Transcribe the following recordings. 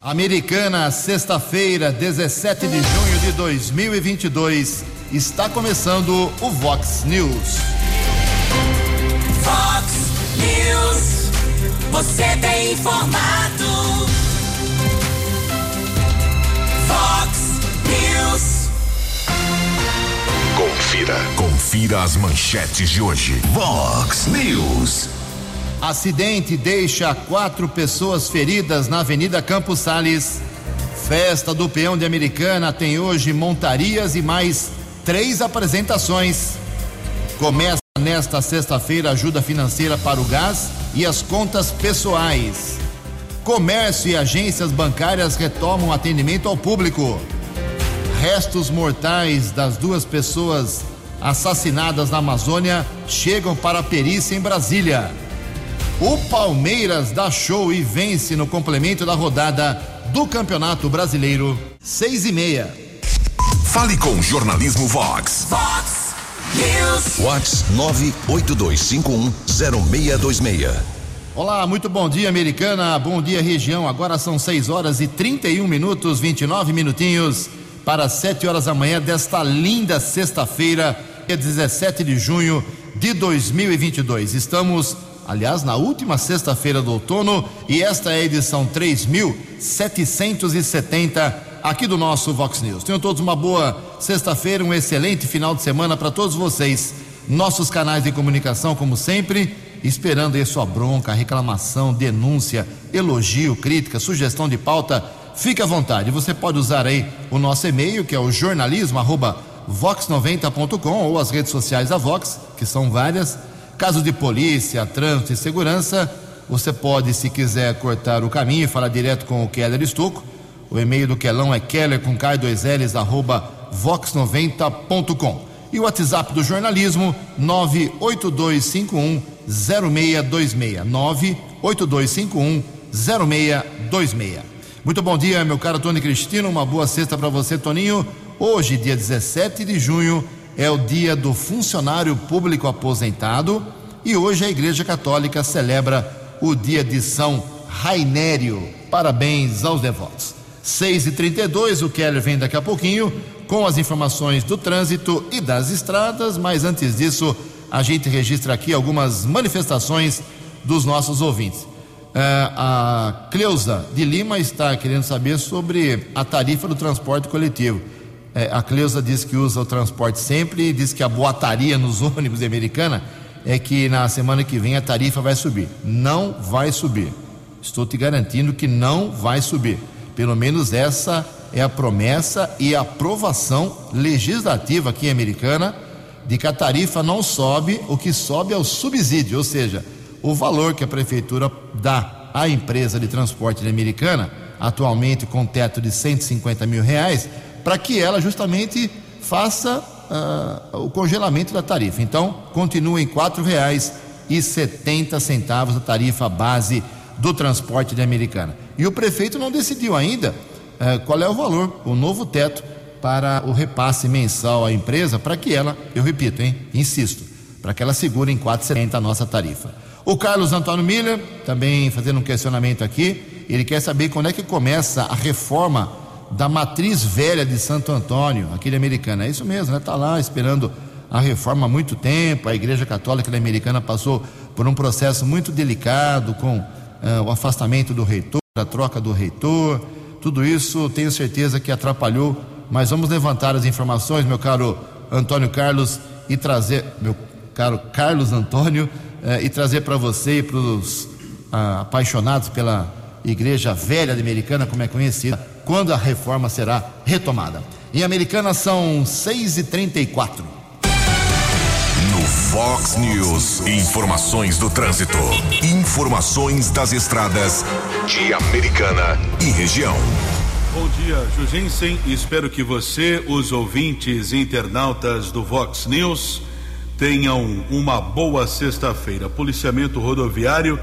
Americana, sexta-feira, 17 de junho de 2022, está começando o Vox News. Vox News, você tem informado. Vox News. Confira, confira as manchetes de hoje. Vox News. Acidente deixa quatro pessoas feridas na Avenida Campos Sales. Festa do Peão de Americana tem hoje montarias e mais três apresentações. Começa nesta sexta-feira ajuda financeira para o gás e as contas pessoais. Comércio e agências bancárias retomam atendimento ao público. Restos mortais das duas pessoas assassinadas na Amazônia chegam para a perícia em Brasília. O Palmeiras dá show e vence no complemento da rodada do Campeonato Brasileiro. Seis e meia. Fale com o Jornalismo Vox. Vox News. Vox 982510626. Olá, muito bom dia, americana. Bom dia, região. Agora são 6 horas e 31 minutos, 29 minutinhos para 7 horas da manhã desta linda sexta-feira, dia 17 de junho de 2022. Estamos, aliás, na última sexta-feira do outono e esta é a edição 3770 aqui do nosso Vox News. Tenham todos uma boa sexta-feira, um excelente final de semana para todos vocês. Nossos canais de comunicação, como sempre, esperando aí sua bronca, reclamação, denúncia, elogio, crítica, sugestão de pauta. Fique à vontade. Você pode usar aí o nosso e-mail, que é o jornalismo@vox90.com ou as redes sociais da Vox, que são várias. Casos de polícia, trânsito e segurança, você pode, se quiser, cortar o caminho e falar direto com o Keller Estocco. O e-mail do Quelão é keller com K 2 L's arroba vox90.com. E o WhatsApp do jornalismo 98251 0626. 98251 0626. Muito bom dia, meu caro Tony Cristino. Uma boa sexta para você, Toninho. Hoje, dia 17 de junho, é o dia do funcionário público aposentado e hoje a Igreja Católica celebra o dia de São Rainério. Parabéns aos devotos. 6 e 32 o Keller vem daqui a pouquinho com as informações do trânsito e das estradas, mas antes disso, a gente registra aqui algumas manifestações dos nossos ouvintes. É, a Cleusa de Lima está querendo saber sobre a tarifa do transporte coletivo. É, a Cleusa diz que usa o transporte sempre diz que a boataria nos ônibus de americana é que na semana que vem a tarifa vai subir. Não vai subir. Estou te garantindo que não vai subir. Pelo menos essa é a promessa e a aprovação legislativa aqui americana de que a tarifa não sobe, o que sobe é o subsídio, ou seja, o valor que a prefeitura dá à empresa de transporte americana, atualmente com teto de 150 mil reais, para que ela justamente faça uh, o congelamento da tarifa. Então, continua em setenta centavos a tarifa base do transporte de americana. E o prefeito não decidiu ainda uh, qual é o valor, o novo teto para o repasse mensal à empresa, para que ela, eu repito, hein, insisto, para que ela segure em 4,70 a nossa tarifa. O Carlos Antônio Miller, também fazendo um questionamento aqui, ele quer saber quando é que começa a reforma da matriz velha de Santo Antônio, aquele americano. É isso mesmo, né? Está lá esperando a reforma há muito tempo. A Igreja Católica Americana passou por um processo muito delicado com uh, o afastamento do reitor, a troca do reitor. Tudo isso tenho certeza que atrapalhou, mas vamos levantar as informações, meu caro Antônio Carlos, e trazer, meu caro Carlos Antônio, uh, e trazer para você e para os uh, apaixonados pela Igreja Velha de Americana, como é conhecida, quando a reforma será retomada. Em Americana são 6h34. No Fox News, informações do trânsito. Informações das estradas de Americana e região. Bom dia, Jugensen. Espero que você, os ouvintes internautas do Vox News, tenham uma boa sexta-feira. Policiamento rodoviário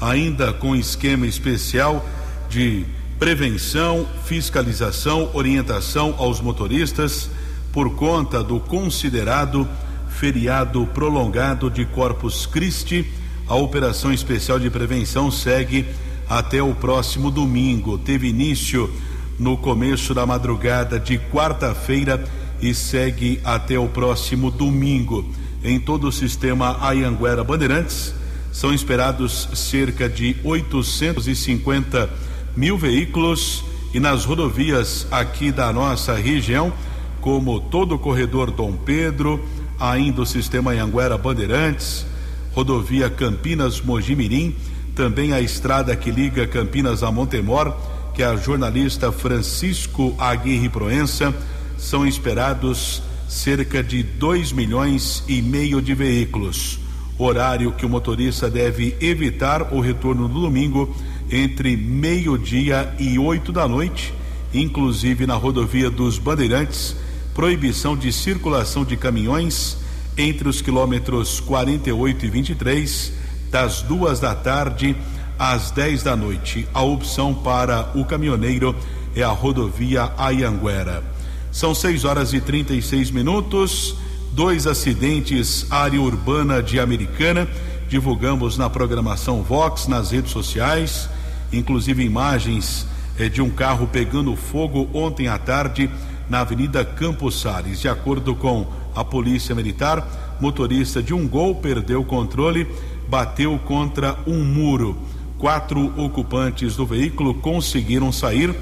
ainda com esquema especial de prevenção, fiscalização, orientação aos motoristas por conta do considerado feriado prolongado de Corpus Christi. A operação especial de prevenção segue até o próximo domingo. Teve início no começo da madrugada de quarta-feira e segue até o próximo domingo. Em todo o sistema Ayanguera Bandeirantes, são esperados cerca de 850 mil veículos e nas rodovias aqui da nossa região, como todo o corredor Dom Pedro, ainda o sistema Anhanguera Bandeirantes, rodovia Campinas Mojimirim, também a estrada que liga Campinas a Montemor, que é a jornalista Francisco Aguirre Proença, são esperados cerca de 2 milhões e meio de veículos. Horário que o motorista deve evitar o retorno no domingo entre meio-dia e 8 da noite, inclusive na rodovia dos Bandeirantes proibição de circulação de caminhões entre os quilômetros 48 e 23, das duas da tarde às 10 da noite. A opção para o caminhoneiro é a rodovia Ayanguera. São 6 horas e 36 minutos. Dois acidentes, área urbana de Americana. Divulgamos na programação Vox, nas redes sociais, inclusive imagens eh, de um carro pegando fogo ontem à tarde na Avenida Campos Sales. De acordo com a Polícia Militar, motorista de um gol perdeu o controle, bateu contra um muro. Quatro ocupantes do veículo conseguiram sair.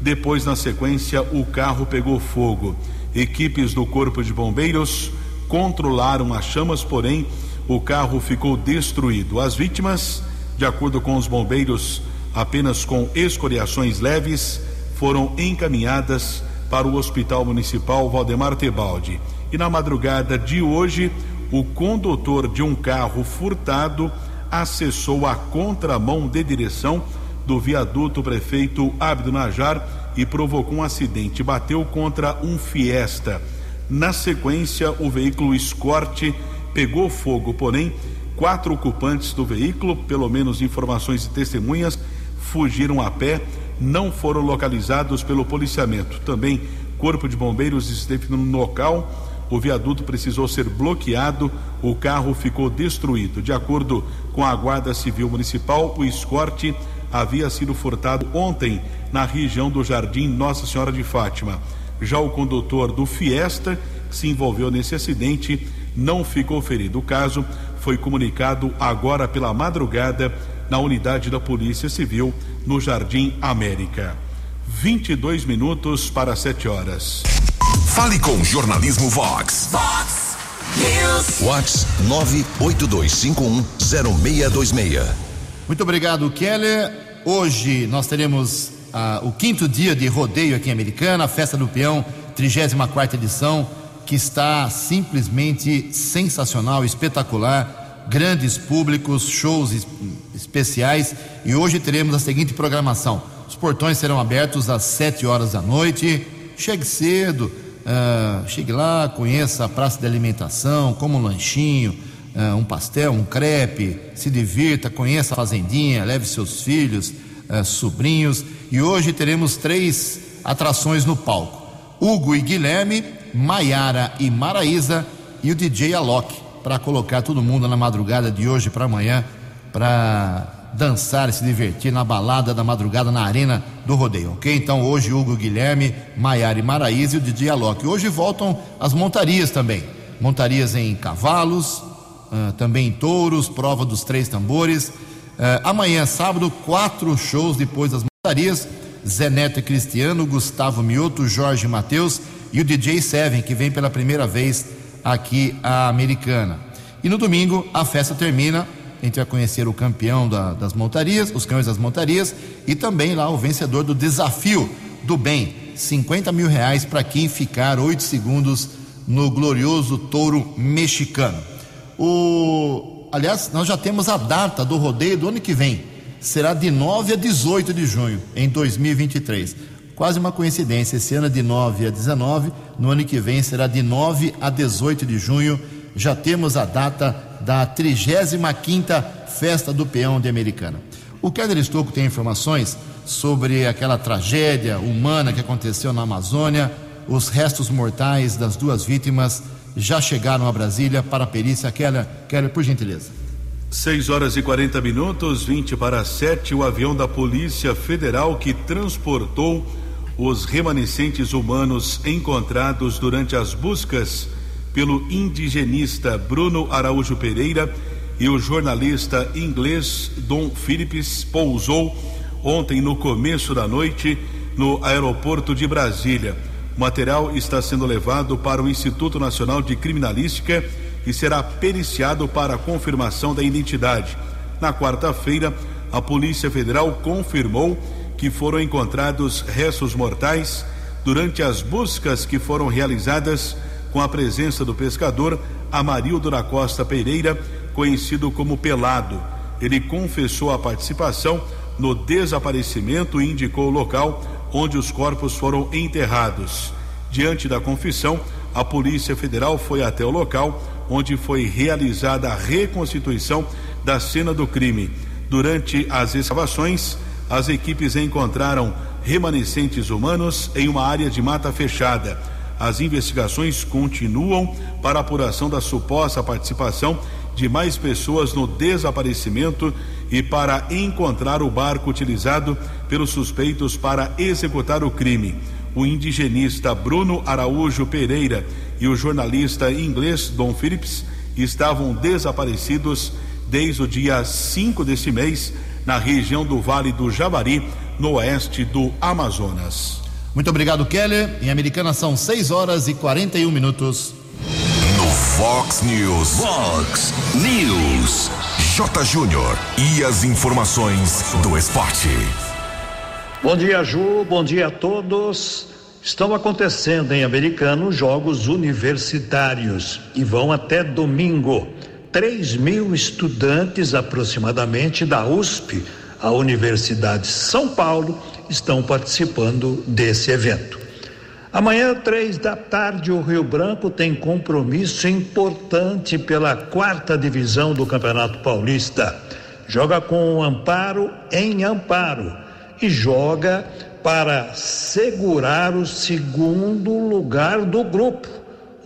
Depois, na sequência, o carro pegou fogo. Equipes do Corpo de Bombeiros controlaram as chamas, porém, o carro ficou destruído. As vítimas, de acordo com os bombeiros, apenas com escoriações leves, foram encaminhadas para o Hospital Municipal Valdemar Tebaldi. E na madrugada de hoje, o condutor de um carro furtado acessou a contramão de direção do viaduto prefeito Abdo Najar e provocou um acidente. Bateu contra um Fiesta. Na sequência, o veículo Escorte pegou fogo, porém, quatro ocupantes do veículo, pelo menos informações de testemunhas, fugiram a pé não foram localizados pelo policiamento. Também Corpo de Bombeiros esteve no local. O viaduto precisou ser bloqueado, o carro ficou destruído. De acordo com a Guarda Civil Municipal, o escorte havia sido furtado ontem na região do Jardim Nossa Senhora de Fátima. Já o condutor do Fiesta, que se envolveu nesse acidente, não ficou ferido. O caso foi comunicado agora pela madrugada na unidade da Polícia Civil no Jardim América. 22 minutos para 7 horas. Fale com o Jornalismo Vox. Vox News. Vox 982510626. Muito obrigado, Keller. Hoje nós teremos ah, o quinto dia de rodeio aqui em Americana, a Festa do Peão, 34 edição, que está simplesmente sensacional, espetacular grandes públicos, shows especiais e hoje teremos a seguinte programação: os portões serão abertos às 7 horas da noite. Chegue cedo, uh, chegue lá, conheça a praça de alimentação, como um lanchinho, uh, um pastel, um crepe, se divirta, conheça a fazendinha, leve seus filhos, uh, sobrinhos. E hoje teremos três atrações no palco: Hugo e Guilherme, Maiara e Maraísa e o DJ Alok para colocar todo mundo na madrugada de hoje para amanhã para dançar e se divertir na balada da madrugada na arena do rodeio, ok? Então hoje Hugo Guilherme, Maiara e Maraíza e o Didi Alok. Hoje voltam as montarias também, montarias em cavalos, uh, também touros, prova dos três tambores. Uh, amanhã, sábado, quatro shows depois das montarias. Zé Neto e Cristiano, Gustavo Mioto, Jorge Matheus e o DJ Seven, que vem pela primeira vez aqui a Americana. E no domingo a festa termina. A gente vai conhecer o campeão da, das montarias, os cães das montarias e também lá o vencedor do desafio do bem. 50 mil reais para quem ficar oito segundos no glorioso touro mexicano. O, aliás, nós já temos a data do rodeio do ano que vem. Será de 9 a 18 de junho, em 2023. Quase uma coincidência. Esse ano é de 9 a 19, no ano que vem será de 9 a 18 de junho. Já temos a data da 35 Festa do Peão de Americana. O Keller Estocco tem informações sobre aquela tragédia humana que aconteceu na Amazônia. Os restos mortais das duas vítimas já chegaram a Brasília para a perícia. Keller, Keller por gentileza. 6 horas e 40 minutos, 20 para 7, o avião da Polícia Federal que transportou os remanescentes humanos encontrados durante as buscas pelo indigenista Bruno Araújo Pereira e o jornalista inglês Dom Phillips pousou ontem no começo da noite no aeroporto de Brasília. O material está sendo levado para o Instituto Nacional de Criminalística e será periciado para confirmação da identidade. Na quarta-feira, a Polícia Federal confirmou que foram encontrados restos mortais durante as buscas que foram realizadas com a presença do pescador Amarildo da Costa Pereira, conhecido como Pelado. Ele confessou a participação no desaparecimento e indicou o local onde os corpos foram enterrados. Diante da confissão, a Polícia Federal foi até o local onde foi realizada a reconstituição da cena do crime. Durante as escavações, as equipes encontraram remanescentes humanos em uma área de mata fechada. As investigações continuam para apuração da suposta participação de mais pessoas no desaparecimento e para encontrar o barco utilizado pelos suspeitos para executar o crime. O indigenista Bruno Araújo Pereira e o jornalista inglês Don Phillips estavam desaparecidos desde o dia 5 deste mês na região do Vale do Javari, no oeste do Amazonas. Muito obrigado, Keller. Em Americana são 6 horas e 41 minutos. Fox News. Fox News. J. Júnior. E as informações do esporte. Bom dia, Ju. Bom dia a todos. Estão acontecendo em Americano jogos universitários e vão até domingo. 3 mil estudantes aproximadamente da USP, a Universidade de São Paulo, estão participando desse evento. Amanhã, três da tarde, o Rio Branco tem compromisso importante pela quarta divisão do Campeonato Paulista. Joga com o Amparo em Amparo e joga para segurar o segundo lugar do grupo,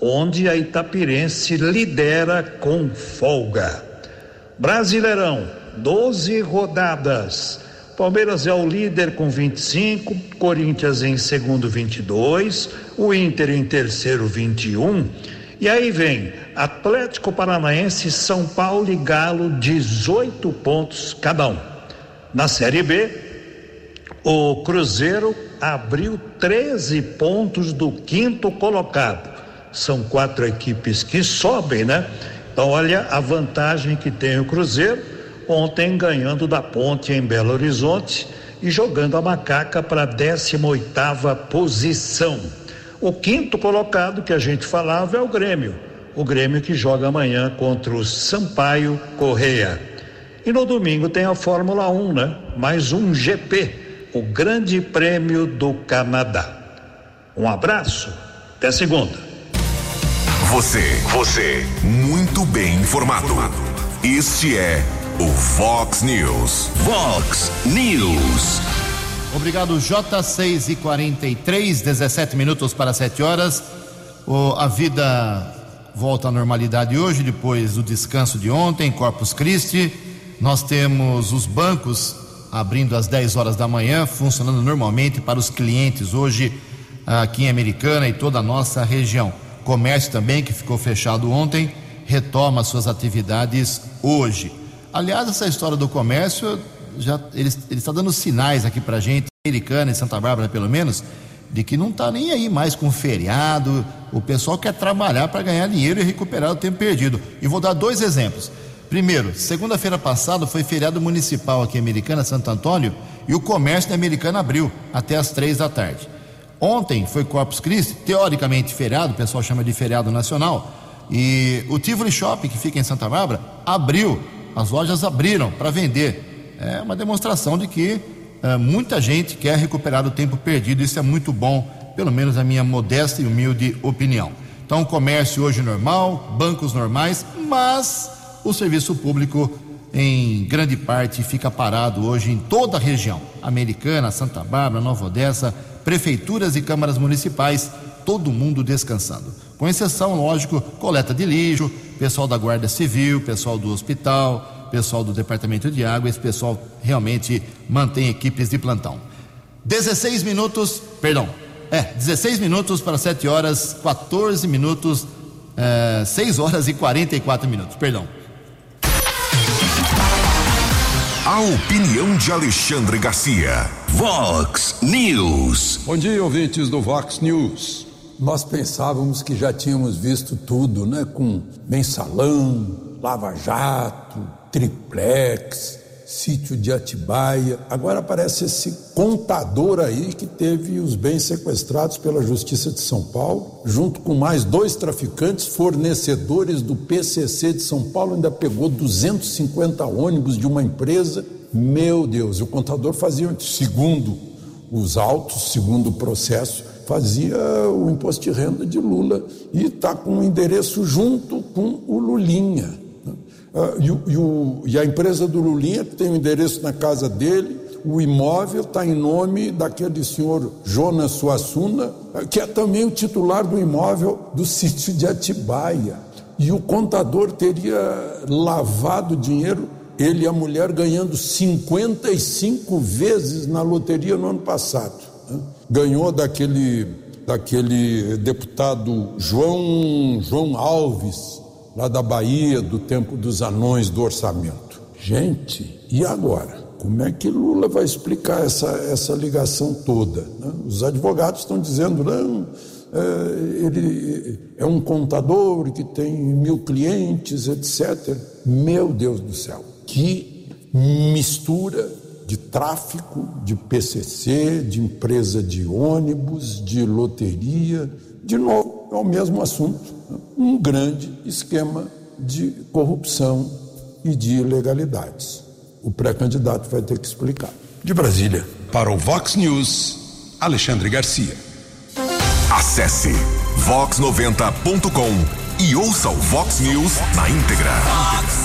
onde a Itapirense lidera com folga. Brasileirão, 12 rodadas. Palmeiras é o líder com 25, Corinthians em segundo 22, o Inter em terceiro 21. E aí vem Atlético Paranaense, São Paulo e Galo 18 pontos cada um. Na Série B, o Cruzeiro abriu 13 pontos do quinto colocado. São quatro equipes que sobem, né? Então, olha a vantagem que tem o Cruzeiro ontem ganhando da Ponte em Belo Horizonte e jogando a Macaca para a 18 posição. O quinto colocado que a gente falava é o Grêmio, o Grêmio que joga amanhã contra o Sampaio Correia. E no domingo tem a Fórmula 1, né? Mais um GP, o Grande Prêmio do Canadá. Um abraço, até segunda. Você, você, muito bem informado. Este é o Fox News. Fox News. Obrigado, J6 e 43, 17 minutos para 7 horas. O, a vida volta à normalidade hoje, depois do descanso de ontem, Corpus Christi. Nós temos os bancos abrindo às 10 horas da manhã, funcionando normalmente para os clientes hoje aqui em Americana e toda a nossa região. Comércio também, que ficou fechado ontem, retoma suas atividades hoje. Aliás, essa história do comércio, já ele, ele está dando sinais aqui para gente, americana e Santa Bárbara pelo menos, de que não está nem aí mais com feriado. O pessoal quer trabalhar para ganhar dinheiro e recuperar o tempo perdido. E vou dar dois exemplos. Primeiro, segunda-feira passada foi feriado municipal aqui em Americana, Santo Antônio, e o comércio da Americana abriu até as três da tarde. Ontem foi Corpus Christi, teoricamente feriado, o pessoal chama de feriado nacional, e o Tivoli Shopping, que fica em Santa Bárbara, abriu as lojas abriram para vender. É uma demonstração de que é, muita gente quer recuperar o tempo perdido. Isso é muito bom, pelo menos a minha modesta e humilde opinião. Então, comércio hoje normal, bancos normais, mas o serviço público, em grande parte, fica parado hoje em toda a região Americana, Santa Bárbara, Nova Odessa, prefeituras e câmaras municipais, todo mundo descansando. Com exceção, lógico, coleta de lixo, pessoal da Guarda Civil, pessoal do hospital, pessoal do Departamento de Água. Esse pessoal realmente mantém equipes de plantão. 16 minutos, perdão, é, 16 minutos para 7 horas, 14 minutos, é, 6 horas e 44 minutos, perdão. A opinião de Alexandre Garcia. Vox News. Bom dia, ouvintes do Vox News. Nós pensávamos que já tínhamos visto tudo, né? Com mensalão, Lava Jato, triplex, sítio de Atibaia. Agora aparece esse contador aí que teve os bens sequestrados pela Justiça de São Paulo, junto com mais dois traficantes fornecedores do PCC de São Paulo, ainda pegou 250 ônibus de uma empresa. Meu Deus, o contador fazia, segundo os autos, segundo o processo, fazia o imposto de renda de Lula e está com o endereço junto com o Lulinha. Uh, e, e, o, e, a empresa do Lulinha tem o endereço na casa dele, o imóvel está em nome daquele senhor Jonas Suassuna, que é também o titular do imóvel do sítio de Atibaia. E o contador teria lavado dinheiro, ele e a mulher ganhando 55 vezes na loteria no ano passado. Ganhou daquele, daquele deputado João, João Alves, lá da Bahia, do tempo dos anões do orçamento. Gente, e agora? Como é que Lula vai explicar essa, essa ligação toda? Né? Os advogados estão dizendo, não, é, ele é um contador que tem mil clientes, etc. Meu Deus do céu, que mistura de tráfico, de PCC, de empresa de ônibus, de loteria. De novo, é o mesmo assunto um grande esquema de corrupção e de ilegalidades. O pré-candidato vai ter que explicar. De Brasília, para o Vox News, Alexandre Garcia. Acesse vox90.com e ouça o Vox News na íntegra.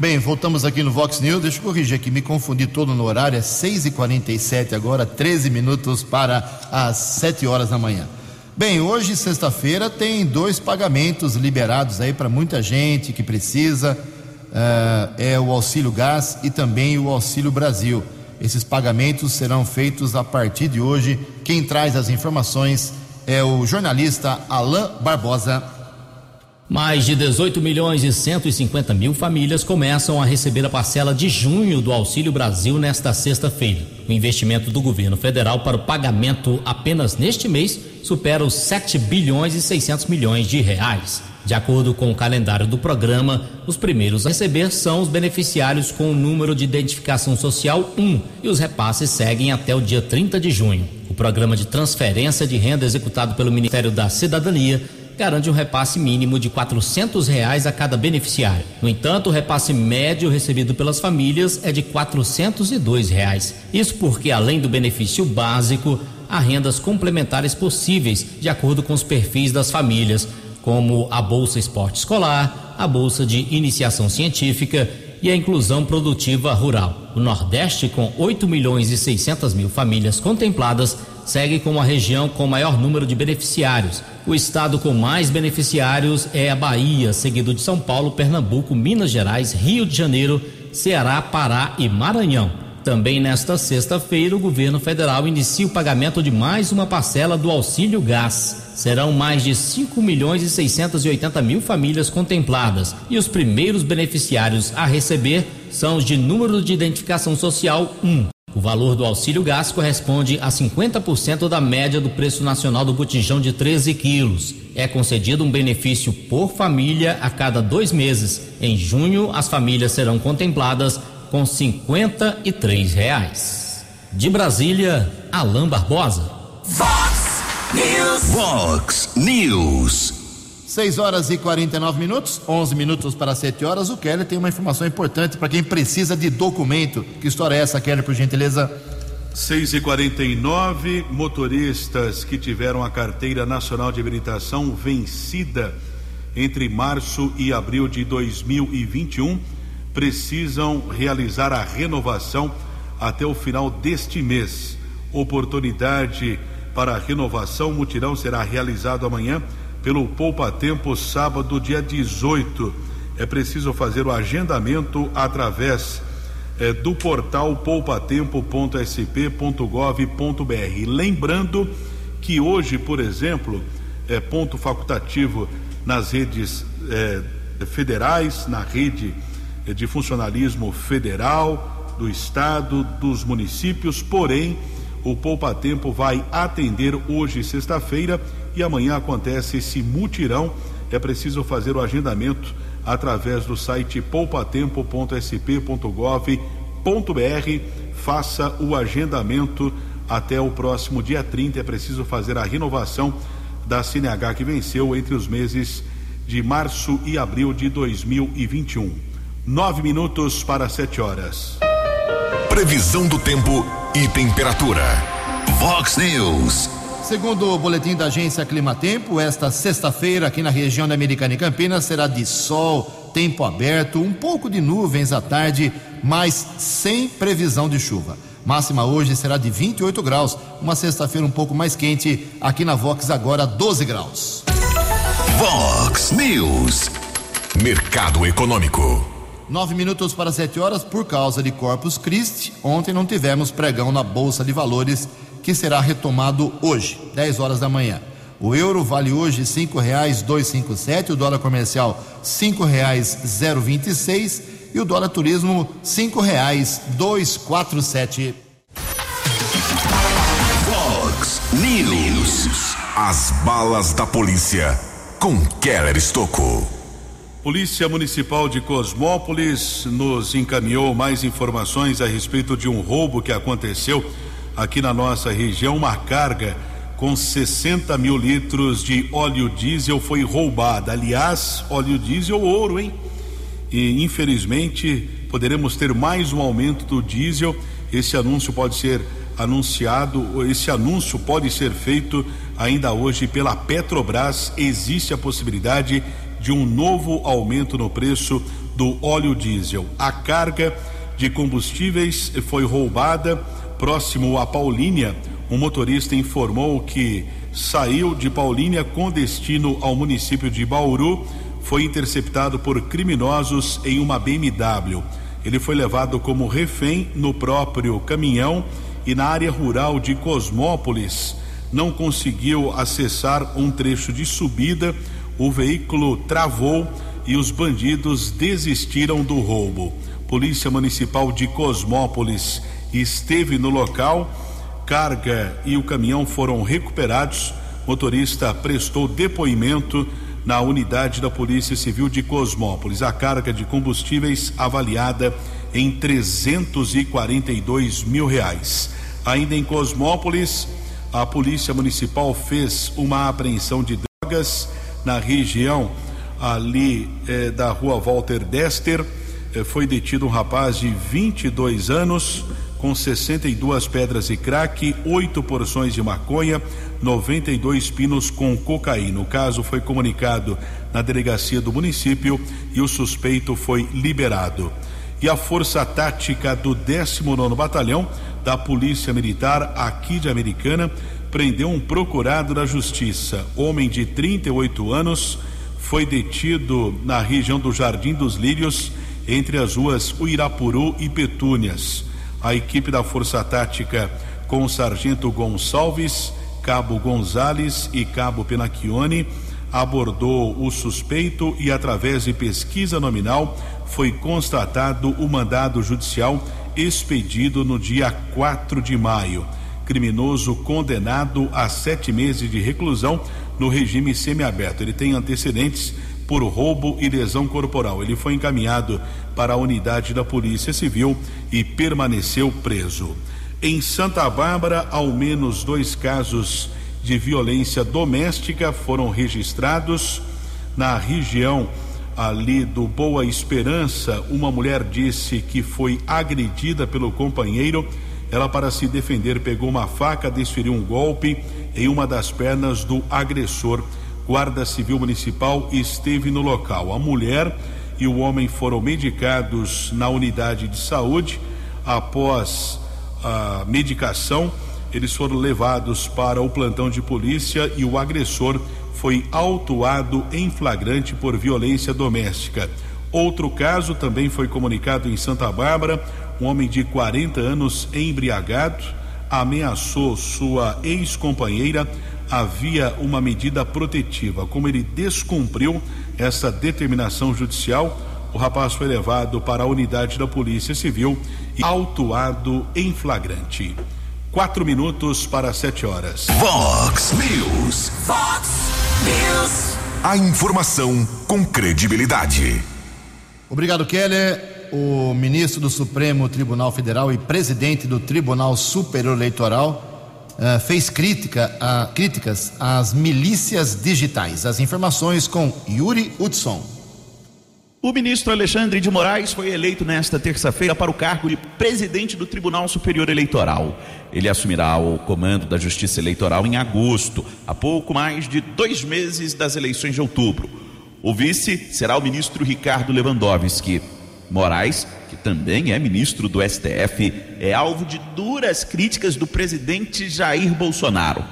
Bem, voltamos aqui no Vox News. Deixa eu corrigir aqui, me confundi todo no horário. É 6h47 agora, 13 minutos para as 7 horas da manhã. Bem, hoje, sexta-feira, tem dois pagamentos liberados aí para muita gente que precisa. Uh, é o Auxílio Gás e também o Auxílio Brasil. Esses pagamentos serão feitos a partir de hoje. Quem traz as informações é o jornalista Alain Barbosa. Mais de 18 milhões e 150 mil famílias começam a receber a parcela de junho do Auxílio Brasil nesta sexta-feira. O investimento do governo federal para o pagamento apenas neste mês supera os 7 bilhões e 600 milhões de reais. De acordo com o calendário do programa, os primeiros a receber são os beneficiários com o número de identificação social 1 e os repasses seguem até o dia 30 de junho. O programa de transferência de renda executado pelo Ministério da Cidadania garante um repasse mínimo de R$ reais a cada beneficiário. No entanto, o repasse médio recebido pelas famílias é de 402 reais. Isso porque, além do benefício básico, há rendas complementares possíveis, de acordo com os perfis das famílias, como a Bolsa Esporte Escolar, a Bolsa de Iniciação Científica e a Inclusão Produtiva Rural. O Nordeste, com 8 milhões e 600 mil famílias contempladas, segue como a região com maior número de beneficiários. O estado com mais beneficiários é a Bahia, seguido de São Paulo, Pernambuco, Minas Gerais, Rio de Janeiro, Ceará, Pará e Maranhão. Também nesta sexta-feira, o governo federal inicia o pagamento de mais uma parcela do auxílio gás. Serão mais de 5 milhões e 680 mil famílias contempladas e os primeiros beneficiários a receber são os de número de identificação social 1. O valor do auxílio gás corresponde a 50% da média do preço nacional do botijão de 13 quilos. É concedido um benefício por família a cada dois meses. Em junho, as famílias serão contempladas com 53 reais. De Brasília, Alain Barbosa. Fox News. Fox News. 6 horas e 49 minutos, 11 minutos para 7 horas. O Kelly tem uma informação importante para quem precisa de documento. Que história é essa, Kelly, por gentileza? 6 e 49 motoristas que tiveram a carteira nacional de habilitação vencida entre março e abril de 2021 precisam realizar a renovação até o final deste mês. Oportunidade para a renovação, o mutirão será realizado amanhã pelo Poupa Tempo, sábado, dia 18. é preciso fazer o agendamento através é, do portal poupatempo.sp.gov.br. Lembrando que hoje, por exemplo, é ponto facultativo nas redes é, federais, na rede é, de funcionalismo federal, do estado, dos municípios, porém o Poupa Tempo vai atender hoje, sexta-feira, e amanhã acontece esse mutirão. É preciso fazer o agendamento através do site poupatempo.sp.gov.br. Faça o agendamento até o próximo dia 30. É preciso fazer a renovação da CNH que venceu entre os meses de março e abril de 2021. Nove minutos para sete horas. Previsão do tempo e temperatura. Vox News. Segundo o boletim da agência Climatempo, esta sexta-feira aqui na região da Americana e Campinas será de sol, tempo aberto, um pouco de nuvens à tarde, mas sem previsão de chuva. Máxima hoje será de 28 graus, uma sexta-feira um pouco mais quente, aqui na Vox agora 12 graus. Vox News. Mercado Econômico. Nove minutos para sete horas, por causa de Corpus Christi. Ontem não tivemos pregão na Bolsa de Valores, que será retomado hoje, 10 horas da manhã. O euro vale hoje cinco reais dois cinco sete, o dólar comercial cinco reais zero vinte e seis e o dólar turismo cinco reais dois quatro sete. Vox News. As balas da polícia com Keller Estocou. Polícia Municipal de Cosmópolis nos encaminhou mais informações a respeito de um roubo que aconteceu aqui na nossa região. Uma carga com 60 mil litros de óleo diesel foi roubada. Aliás, óleo diesel ouro, hein? E infelizmente poderemos ter mais um aumento do diesel. Esse anúncio pode ser anunciado, esse anúncio pode ser feito ainda hoje pela Petrobras. Existe a possibilidade de um novo aumento no preço do óleo diesel. A carga de combustíveis foi roubada próximo a Paulínia. Um motorista informou que saiu de Paulínia com destino ao município de Bauru. Foi interceptado por criminosos em uma BMW. Ele foi levado como refém no próprio caminhão e na área rural de Cosmópolis. Não conseguiu acessar um trecho de subida o veículo travou e os bandidos desistiram do roubo. Polícia Municipal de Cosmópolis esteve no local, carga e o caminhão foram recuperados. Motorista prestou depoimento na unidade da Polícia Civil de Cosmópolis. A carga de combustíveis avaliada em 342 mil reais. Ainda em Cosmópolis, a Polícia Municipal fez uma apreensão de drogas na região ali eh, da rua Walter Dester. Eh, foi detido um rapaz de 22 anos com 62 pedras de crack, oito porções de maconha, 92 pinos com cocaína. O caso foi comunicado na delegacia do município e o suspeito foi liberado. E a Força Tática do 19 Batalhão da Polícia Militar aqui de Americana prendeu um procurado da Justiça. Homem de 38 anos foi detido na região do Jardim dos Lírios, entre as ruas Uirapuru e Petúnias. A equipe da Força Tática, com o Sargento Gonçalves, Cabo Gonzales e Cabo Penacchione, abordou o suspeito e, através de pesquisa nominal, foi constatado o mandado judicial expedido no dia 4 de maio criminoso condenado a sete meses de reclusão no regime semiaberto. Ele tem antecedentes por roubo e lesão corporal. Ele foi encaminhado para a unidade da Polícia Civil e permaneceu preso. Em Santa Bárbara, ao menos dois casos de violência doméstica foram registrados na região ali do Boa Esperança. Uma mulher disse que foi agredida pelo companheiro ela, para se defender, pegou uma faca, desferiu um golpe em uma das pernas do agressor. Guarda Civil Municipal esteve no local. A mulher e o homem foram medicados na unidade de saúde. Após a medicação, eles foram levados para o plantão de polícia e o agressor foi autuado em flagrante por violência doméstica. Outro caso também foi comunicado em Santa Bárbara. Um homem de 40 anos embriagado ameaçou sua ex-companheira. Havia uma medida protetiva. Como ele descumpriu essa determinação judicial, o rapaz foi levado para a unidade da Polícia Civil e autuado em flagrante. Quatro minutos para sete horas. Vox News. Vox News. A informação com credibilidade. Obrigado, Keller. O ministro do Supremo Tribunal Federal e presidente do Tribunal Superior Eleitoral uh, fez crítica a, críticas às milícias digitais. As informações com Yuri Hudson. O ministro Alexandre de Moraes foi eleito nesta terça-feira para o cargo de presidente do Tribunal Superior Eleitoral. Ele assumirá o comando da Justiça Eleitoral em agosto, a pouco mais de dois meses das eleições de outubro. O vice será o ministro Ricardo Lewandowski. Moraes, que também é ministro do STF, é alvo de duras críticas do presidente Jair Bolsonaro.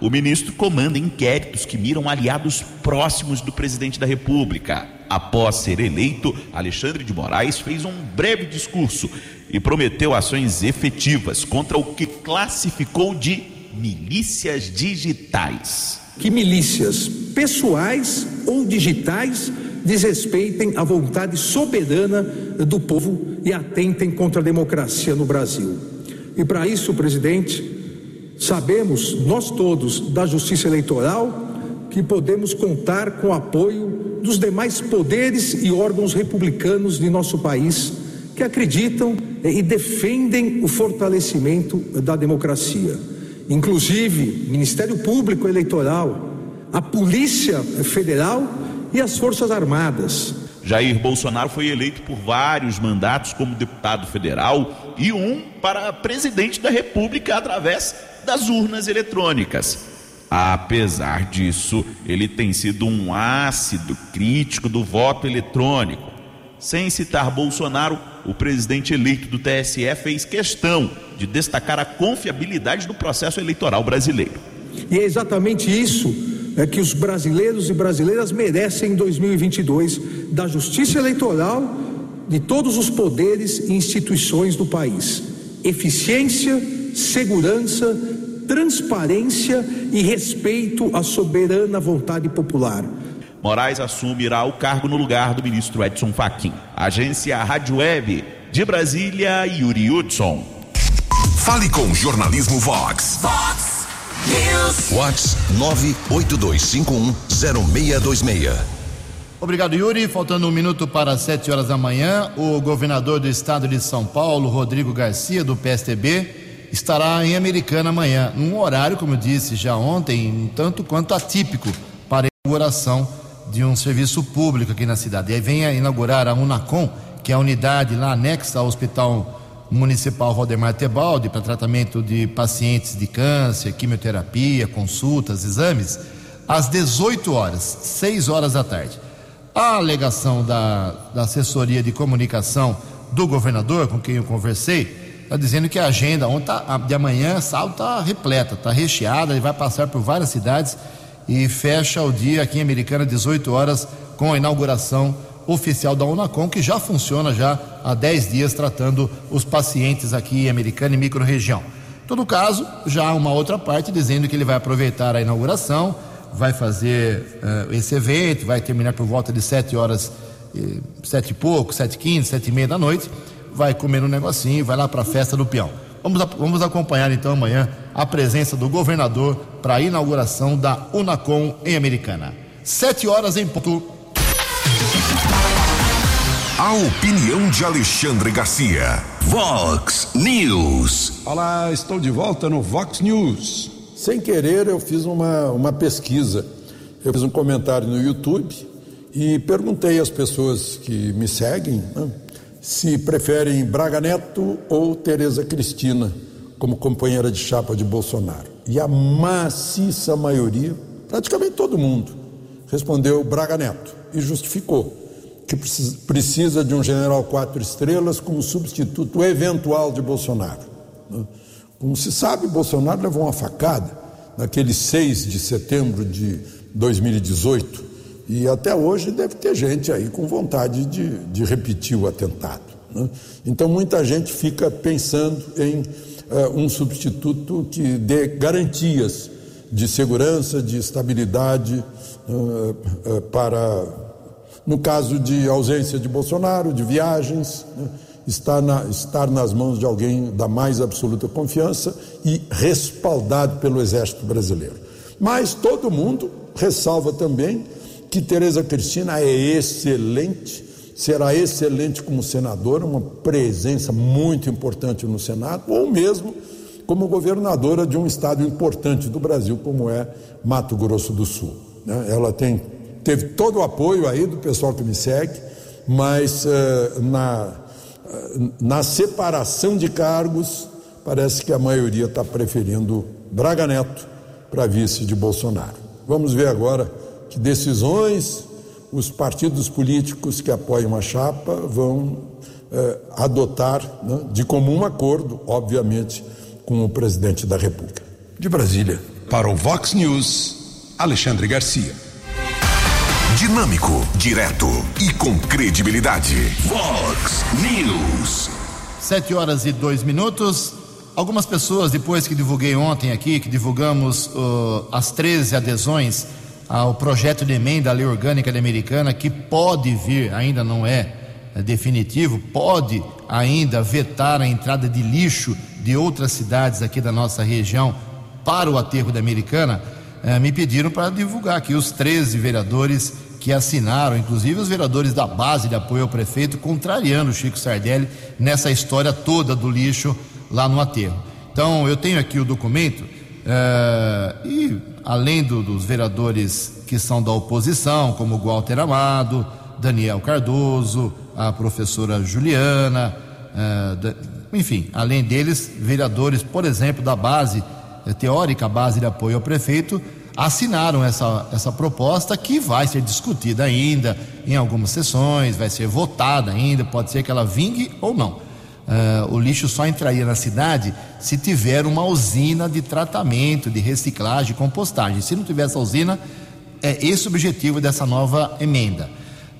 O ministro comanda inquéritos que miram aliados próximos do presidente da República. Após ser eleito, Alexandre de Moraes fez um breve discurso e prometeu ações efetivas contra o que classificou de milícias digitais. Que milícias pessoais ou digitais desrespeitem a vontade soberana do povo e atentem contra a democracia no Brasil. E para isso, presidente, Sabemos, nós todos, da Justiça Eleitoral, que podemos contar com o apoio dos demais poderes e órgãos republicanos de nosso país que acreditam e defendem o fortalecimento da democracia. Inclusive, Ministério Público Eleitoral, a Polícia Federal e as Forças Armadas. Jair Bolsonaro foi eleito por vários mandatos como deputado federal e um para presidente da República através das urnas eletrônicas. Apesar disso, ele tem sido um ácido crítico do voto eletrônico. Sem citar Bolsonaro, o presidente eleito do TSE fez questão de destacar a confiabilidade do processo eleitoral brasileiro. E é exatamente isso é que os brasileiros e brasileiras merecem em 2022 da justiça eleitoral, de todos os poderes e instituições do país. Eficiência, segurança, transparência e respeito à soberana vontade popular. Moraes assumirá o cargo no lugar do ministro Edson Fachin. Agência Rádio Web de Brasília, Yuri Hudson. Fale com o Jornalismo Vox. Vox News. Vox 982510626. Obrigado, Yuri. Faltando um minuto para sete horas da manhã, o governador do estado de São Paulo, Rodrigo Garcia, do PSTB, estará em Americana amanhã, num horário, como eu disse já ontem, um tanto quanto atípico para a inauguração de um serviço público aqui na cidade. E aí vem a inaugurar a Unacom, que é a unidade lá anexa ao Hospital Municipal Rodemar Tebaldi para tratamento de pacientes de câncer, quimioterapia, consultas, exames, às 18 horas, 6 horas da tarde. A alegação da, da assessoria de comunicação do governador, com quem eu conversei, está dizendo que a agenda ontem tá, de amanhã, sábado, está repleta, está recheada, ele vai passar por várias cidades e fecha o dia aqui em Americana, 18 horas, com a inauguração oficial da Unacom, que já funciona já há 10 dias, tratando os pacientes aqui em Americana e microrregião. Todo caso, já há uma outra parte dizendo que ele vai aproveitar a inauguração, vai fazer uh, esse evento, vai terminar por volta de 7 horas, eh, e pouco, sete e quinze, sete e meia da noite, vai comer um negocinho, vai lá para a festa do peão. Vamos, vamos acompanhar então amanhã a presença do governador para a inauguração da Unacom em Americana. Sete horas em ponto. A opinião de Alexandre Garcia. Vox News. Olá, estou de volta no Vox News. Sem querer, eu fiz uma, uma pesquisa. Eu fiz um comentário no YouTube e perguntei às pessoas que me seguem né, se preferem Braga Neto ou Tereza Cristina como companheira de chapa de Bolsonaro. E a maciça maioria, praticamente todo mundo, respondeu Braga Neto e justificou que precisa de um general quatro estrelas como substituto eventual de Bolsonaro. Né? Como se sabe, Bolsonaro levou uma facada naquele 6 de setembro de 2018, E até hoje deve ter gente aí com vontade de, de repetir o atentado. Né? Então muita gente fica pensando em uh, um substituto que dê garantias de segurança, de estabilidade uh, uh, para, no caso de ausência de Bolsonaro, de viagens, né? estar, na, estar nas mãos de alguém da mais absoluta confiança e respaldado pelo Exército Brasileiro. Mas todo mundo ressalva também que Tereza Cristina é excelente, será excelente como senadora, uma presença muito importante no Senado, ou mesmo como governadora de um estado importante do Brasil, como é Mato Grosso do Sul. Né? Ela tem, teve todo o apoio aí do pessoal que me segue, mas uh, na, uh, na separação de cargos, parece que a maioria está preferindo Braga Neto para vice de Bolsonaro. Vamos ver agora que decisões os partidos políticos que apoiam a chapa vão eh, adotar né, de comum acordo, obviamente, com o presidente da República. De Brasília. Para o Vox News, Alexandre Garcia. Dinâmico, direto e com credibilidade. Vox News. Sete horas e dois minutos. Algumas pessoas, depois que divulguei ontem aqui, que divulgamos uh, as 13 adesões ao projeto de emenda à lei orgânica americana, que pode vir, ainda não é, é definitivo, pode ainda vetar a entrada de lixo de outras cidades aqui da nossa região para o aterro da americana, eh, me pediram para divulgar aqui os 13 vereadores que assinaram, inclusive os vereadores da base de apoio ao prefeito, contrariando o Chico Sardelli nessa história toda do lixo lá no aterro. Então, eu tenho aqui o documento eh, e além do, dos vereadores que são da oposição, como Walter Amado, Daniel Cardoso, a professora Juliana, eh, enfim, além deles, vereadores, por exemplo, da base, eh, teórica base de apoio ao prefeito, assinaram essa, essa proposta que vai ser discutida ainda em algumas sessões, vai ser votada ainda, pode ser que ela vingue ou não. Uh, o lixo só entraria na cidade se tiver uma usina de tratamento, de reciclagem, compostagem. Se não tiver essa usina, é esse o objetivo dessa nova emenda.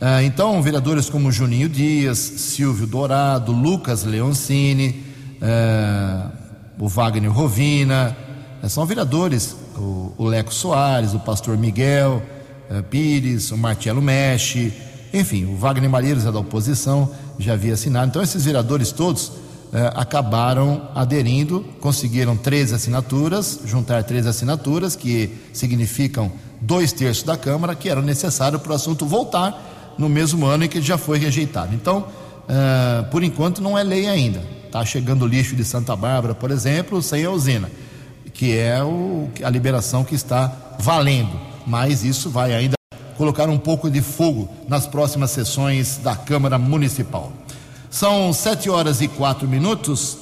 Uh, então, vereadores como Juninho Dias, Silvio Dourado, Lucas Leoncini, uh, o Wagner Rovina, são vereadores, o, o, Leco Soares, o pastor Miguel Pires, o Marcelo Mexe, enfim, o Wagner Malheiros é da oposição já havia assinado. Então, esses vereadores todos eh, acabaram aderindo, conseguiram três assinaturas, juntar três assinaturas, que significam dois terços da Câmara, que eram necessários para o assunto voltar no mesmo ano em que já foi rejeitado. Então, eh, por enquanto, não é lei ainda. Está chegando o lixo de Santa Bárbara, por exemplo, sem a usina, que é o, a liberação que está valendo. Mas isso vai ainda colocar um pouco de fogo nas próximas sessões da Câmara Municipal. São sete horas e quatro minutos.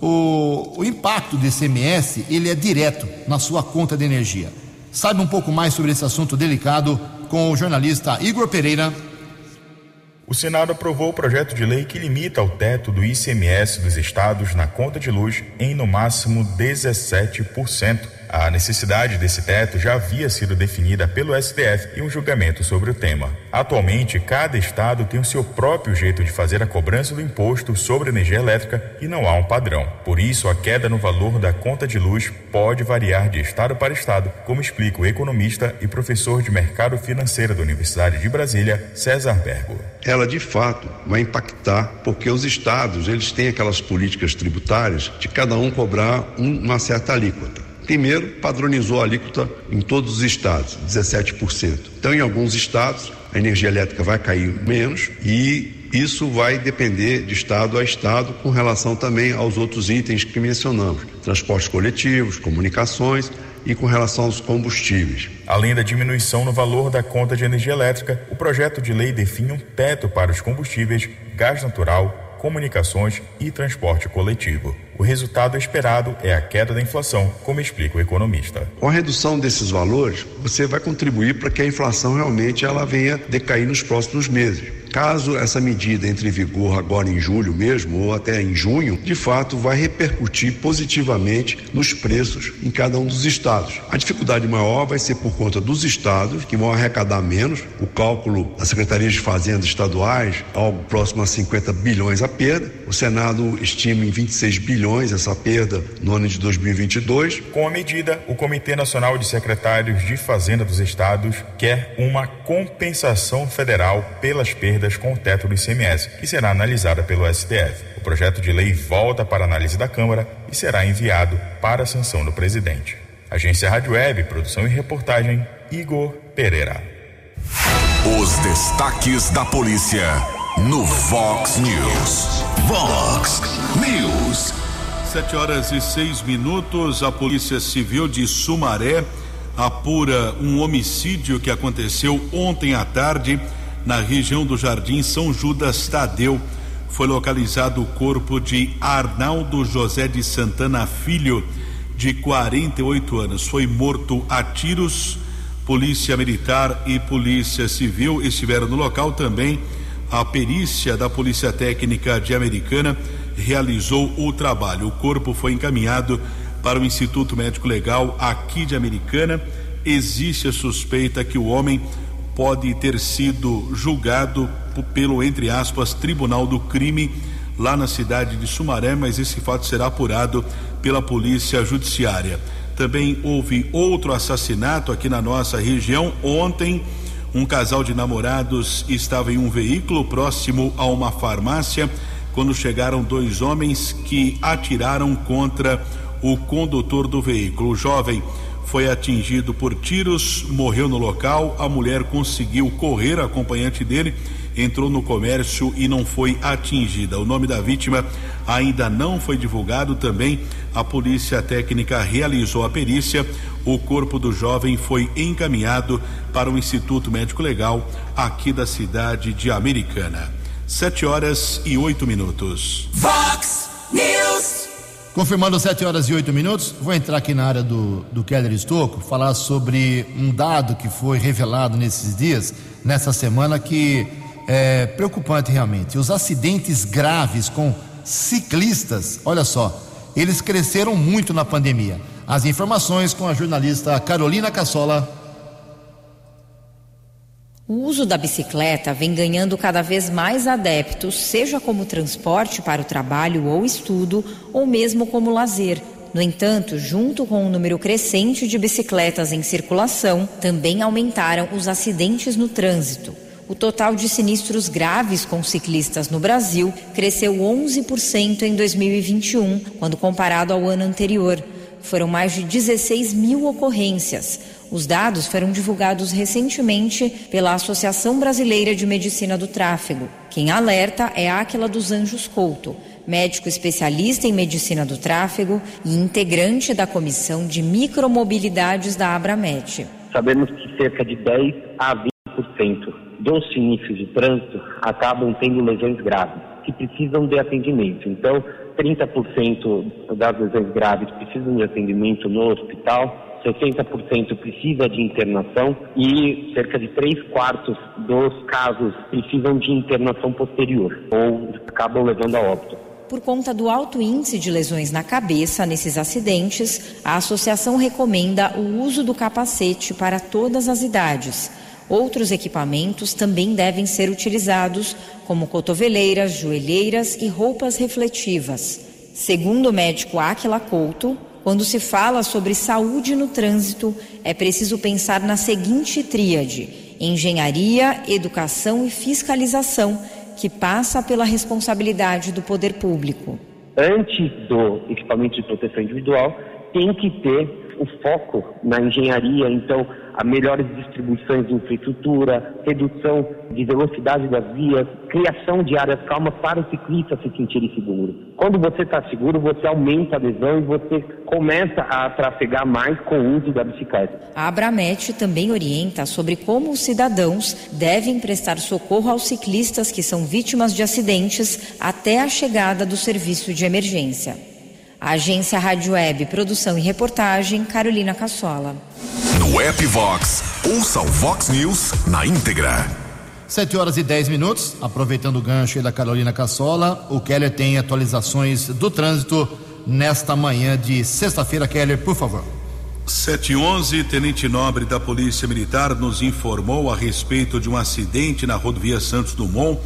O, o impacto do ICMS ele é direto na sua conta de energia. Saiba um pouco mais sobre esse assunto delicado com o jornalista Igor Pereira. O Senado aprovou o projeto de lei que limita o teto do ICMS dos estados na conta de luz em no máximo 17%. A necessidade desse teto já havia sido definida pelo STF em um julgamento sobre o tema. Atualmente, cada estado tem o seu próprio jeito de fazer a cobrança do imposto sobre energia elétrica e não há um padrão. Por isso, a queda no valor da conta de luz pode variar de estado para estado, como explica o economista e professor de mercado financeiro da Universidade de Brasília, César Bergo. Ela de fato vai impactar porque os estados, eles têm aquelas políticas tributárias de cada um cobrar uma certa alíquota. Primeiro, padronizou a alíquota em todos os estados, 17%. Então, em alguns estados, a energia elétrica vai cair menos e isso vai depender de estado a estado com relação também aos outros itens que mencionamos: transportes coletivos, comunicações e com relação aos combustíveis. Além da diminuição no valor da conta de energia elétrica, o projeto de lei define um teto para os combustíveis, gás natural, comunicações e transporte coletivo. O resultado esperado é a queda da inflação, como explica o economista. Com a redução desses valores, você vai contribuir para que a inflação realmente ela venha decair nos próximos meses. Caso essa medida entre em vigor agora em julho mesmo ou até em junho, de fato vai repercutir positivamente nos preços em cada um dos estados. A dificuldade maior vai ser por conta dos estados que vão arrecadar menos. O cálculo das secretarias de fazenda estaduais algo próximo a 50 bilhões a perda. O Senado estima em 26 bilhões essa perda no ano de 2022. Com a medida, o Comitê Nacional de Secretários de Fazenda dos Estados quer uma compensação federal pelas perdas com o teto do ICMS, que será analisada pelo STF. O projeto de lei volta para análise da Câmara e será enviado para a sanção do presidente. Agência Rádio Web, produção e reportagem, Igor Pereira. Os destaques da polícia no Vox News. Vox News. Sete horas e seis minutos. A Polícia Civil de Sumaré apura um homicídio que aconteceu ontem à tarde na região do Jardim São Judas Tadeu. Foi localizado o corpo de Arnaldo José de Santana Filho, de 48 anos. Foi morto a tiros. Polícia Militar e Polícia Civil estiveram no local também. A perícia da Polícia Técnica de Americana realizou o trabalho. O corpo foi encaminhado para o Instituto Médico Legal aqui de Americana. Existe a suspeita que o homem pode ter sido julgado pelo, entre aspas, Tribunal do Crime lá na cidade de Sumaré, mas esse fato será apurado pela Polícia Judiciária. Também houve outro assassinato aqui na nossa região. Ontem, um casal de namorados estava em um veículo próximo a uma farmácia quando chegaram dois homens que atiraram contra o condutor do veículo. O jovem foi atingido por tiros, morreu no local. A mulher conseguiu correr, acompanhante dele entrou no comércio e não foi atingida. O nome da vítima ainda não foi divulgado. Também a polícia técnica realizou a perícia. O corpo do jovem foi encaminhado para o Instituto Médico Legal aqui da cidade de Americana. Sete horas e oito minutos. Vox News. Confirmando 7 horas e 8 minutos, vou entrar aqui na área do, do Keller Estocco, falar sobre um dado que foi revelado nesses dias, nessa semana, que é preocupante realmente. Os acidentes graves com ciclistas, olha só, eles cresceram muito na pandemia. As informações com a jornalista Carolina Cassola. O uso da bicicleta vem ganhando cada vez mais adeptos, seja como transporte para o trabalho ou estudo, ou mesmo como lazer. No entanto, junto com o um número crescente de bicicletas em circulação, também aumentaram os acidentes no trânsito. O total de sinistros graves com ciclistas no Brasil cresceu 11% em 2021, quando comparado ao ano anterior. Foram mais de 16 mil ocorrências. Os dados foram divulgados recentemente pela Associação Brasileira de Medicina do Tráfego. Quem alerta é Áquila dos Anjos Couto, médico especialista em medicina do tráfego e integrante da comissão de micromobilidades da Abramet. Sabemos que cerca de 10 a 20% dos sinistros de trânsito acabam tendo lesões graves que precisam de atendimento. Então, 30% das lesões graves precisam de atendimento no hospital, 60% precisa de internação e cerca de 3 quartos dos casos precisam de internação posterior ou acabam levando a óbito. Por conta do alto índice de lesões na cabeça nesses acidentes, a associação recomenda o uso do capacete para todas as idades. Outros equipamentos também devem ser utilizados, como cotoveleiras, joelheiras e roupas refletivas. Segundo o médico Aquila Couto, quando se fala sobre saúde no trânsito, é preciso pensar na seguinte tríade: engenharia, educação e fiscalização, que passa pela responsabilidade do poder público. Antes do equipamento de proteção individual, tem que ter o foco na engenharia, então a melhores distribuições de infraestrutura, redução de velocidade das vias, criação de áreas calmas para o ciclista se sentir seguro. Quando você está seguro, você aumenta a adesão e você começa a trafegar mais com o uso da bicicleta. A Abramet também orienta sobre como os cidadãos devem prestar socorro aos ciclistas que são vítimas de acidentes até a chegada do serviço de emergência. Agência Rádio Web, produção e reportagem, Carolina Cassola. No app Vox, ouça o Vox News na íntegra. Sete horas e dez minutos, aproveitando o gancho da Carolina Cassola, o Keller tem atualizações do trânsito nesta manhã de sexta-feira. Keller, por favor. 711, Tenente Nobre da Polícia Militar nos informou a respeito de um acidente na rodovia Santos Dumont,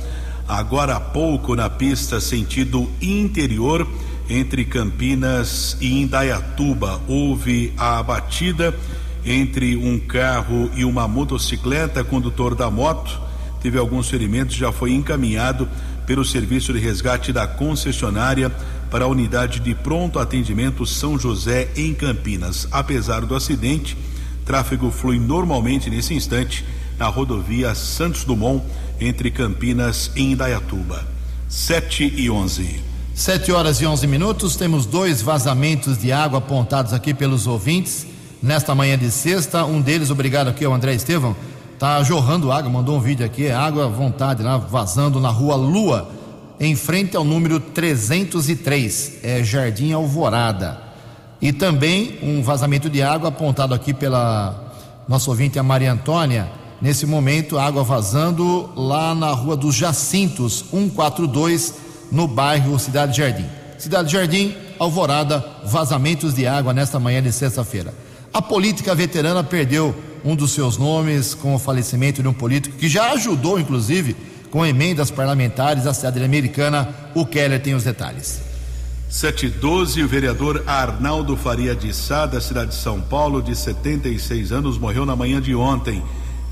agora há pouco na pista sentido interior entre Campinas e Indaiatuba. Houve a batida entre um carro e uma motocicleta, condutor da moto teve alguns ferimentos, já foi encaminhado pelo serviço de resgate da concessionária para a unidade de pronto atendimento São José em Campinas. Apesar do acidente, tráfego flui normalmente nesse instante na rodovia Santos Dumont entre Campinas e Indaiatuba. 7 e 11. 7 horas e 11 minutos. Temos dois vazamentos de água apontados aqui pelos ouvintes nesta manhã de sexta. Um deles, obrigado aqui ao André Estevão, tá jorrando água, mandou um vídeo aqui, é água à vontade lá, vazando na rua Lua, em frente ao número 303, é Jardim Alvorada. E também um vazamento de água apontado aqui pela nossa ouvinte, a Maria Antônia. Nesse momento, água vazando lá na rua dos Jacintos, 142, no bairro Cidade Jardim. Cidade Jardim, Alvorada, vazamentos de água nesta manhã de sexta-feira. A política veterana perdeu um dos seus nomes com o falecimento de um político que já ajudou, inclusive, com emendas parlamentares à cidade americana. O Keller tem os detalhes. 712, o vereador Arnaldo Faria de Sá, da cidade de São Paulo, de 76 anos, morreu na manhã de ontem.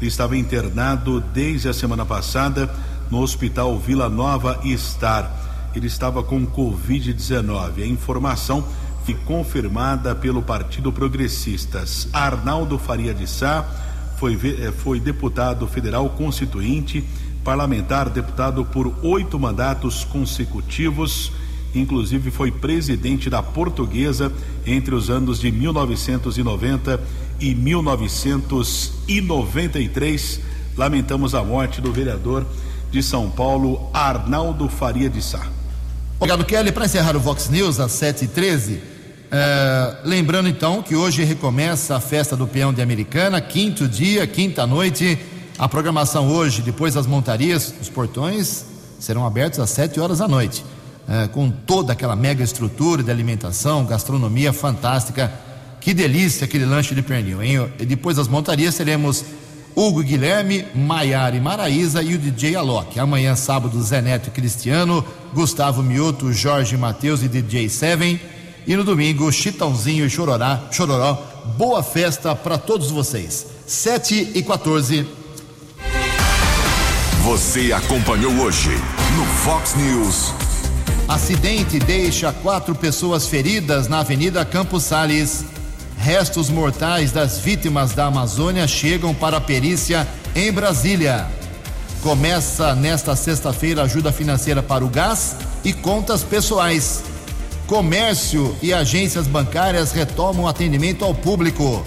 Ele estava internado desde a semana passada no Hospital Vila Nova Star. Ele estava com Covid-19. A informação foi confirmada pelo Partido Progressistas. Arnaldo Faria de Sá foi, eh, foi deputado federal constituinte, parlamentar, deputado por oito mandatos consecutivos, inclusive foi presidente da Portuguesa entre os anos de 1990 e 1993. Lamentamos a morte do vereador de São Paulo, Arnaldo Faria de Sá. Obrigado, Kelly. Para encerrar o Vox News às 7h13. É, lembrando então que hoje recomeça a festa do peão de Americana, quinto dia, quinta noite. A programação hoje, depois das montarias, os portões serão abertos às 7 horas da noite, é, com toda aquela mega estrutura de alimentação, gastronomia fantástica. Que delícia aquele lanche de pernil, hein? Depois das montarias teremos Hugo Guilherme, Maiara e Maraíza e o DJ Alok. Amanhã, sábado, Zé Neto e Cristiano, Gustavo Mioto, Jorge Matheus e DJ Seven. E no domingo, Chitãozinho e Chororá, Chororó. Boa festa para todos vocês. 7 e 14. Você acompanhou hoje no Fox News. Acidente deixa quatro pessoas feridas na Avenida Campos Sales. Restos mortais das vítimas da Amazônia chegam para a perícia em Brasília. Começa nesta sexta-feira ajuda financeira para o gás e contas pessoais. Comércio e agências bancárias retomam atendimento ao público.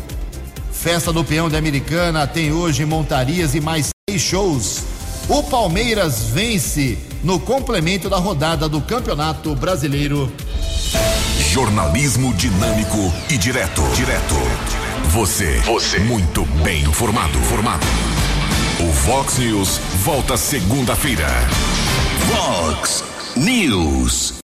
Festa do Peão de Americana tem hoje montarias e mais seis shows. O Palmeiras vence no complemento da rodada do Campeonato Brasileiro. Jornalismo dinâmico e direto. Direto. Você. Você. Muito bem informado. Formado. O Vox News volta segunda-feira. Vox News.